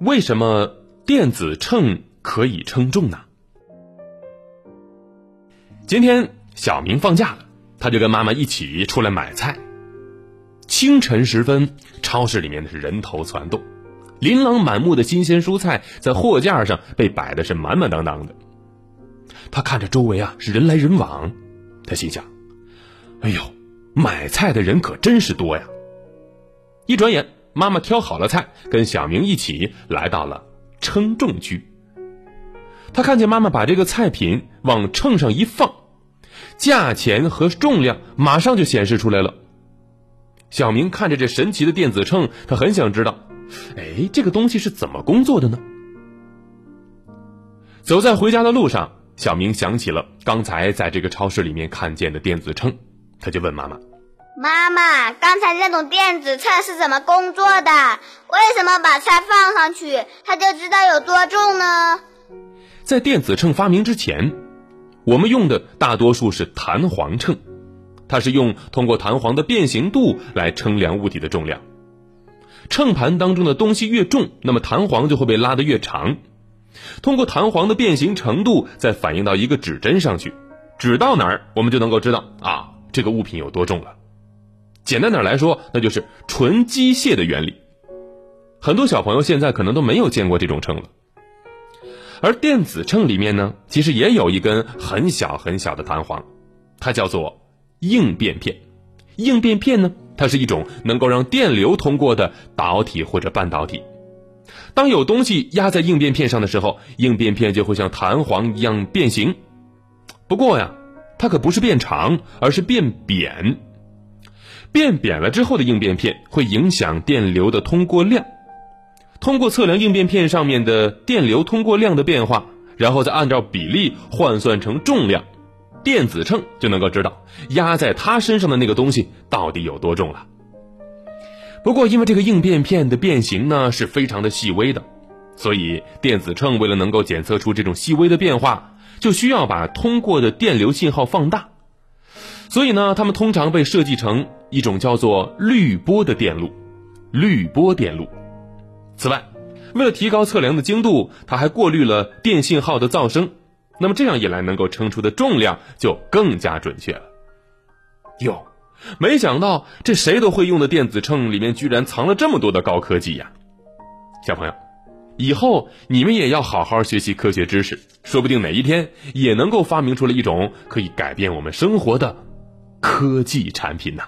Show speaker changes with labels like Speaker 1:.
Speaker 1: 为什么电子秤可以称重呢？今天小明放假了，他就跟妈妈一起出来买菜。清晨时分，超市里面的是人头攒动，琳琅满目的新鲜蔬菜在货架上被摆的是满满当当的。他看着周围啊是人来人往，他心想：“哎呦，买菜的人可真是多呀！”一转眼，妈妈挑好了菜，跟小明一起来到了称重区。他看见妈妈把这个菜品往秤上一放，价钱和重量马上就显示出来了。小明看着这神奇的电子秤，他很想知道，哎，这个东西是怎么工作的呢？走在回家的路上，小明想起了刚才在这个超市里面看见的电子秤，他就问妈妈：“
Speaker 2: 妈妈，刚才那种电子秤是怎么工作的？为什么把菜放上去，它就知道有多重呢？”
Speaker 1: 在电子秤发明之前，我们用的大多数是弹簧秤，它是用通过弹簧的变形度来称量物体的重量。秤盘当中的东西越重，那么弹簧就会被拉得越长。通过弹簧的变形程度，再反映到一个指针上去，指到哪儿，我们就能够知道啊，这个物品有多重了。简单点来说，那就是纯机械的原理。很多小朋友现在可能都没有见过这种秤了。而电子秤里面呢，其实也有一根很小很小的弹簧，它叫做应变片。应变片呢，它是一种能够让电流通过的导体或者半导体。当有东西压在应变片上的时候，应变片就会像弹簧一样变形。不过呀，它可不是变长，而是变扁。变扁了之后的应变片会影响电流的通过量。通过测量应变片上面的电流通过量的变化，然后再按照比例换算成重量，电子秤就能够知道压在它身上的那个东西到底有多重了。不过，因为这个应变片的变形呢是非常的细微的，所以电子秤为了能够检测出这种细微的变化，就需要把通过的电流信号放大。所以呢，它们通常被设计成一种叫做滤波的电路，滤波电路。此外，为了提高测量的精度，它还过滤了电信号的噪声。那么这样一来，能够称出的重量就更加准确了。哟，没想到这谁都会用的电子秤里面居然藏了这么多的高科技呀！小朋友，以后你们也要好好学习科学知识，说不定哪一天也能够发明出了一种可以改变我们生活的科技产品呢。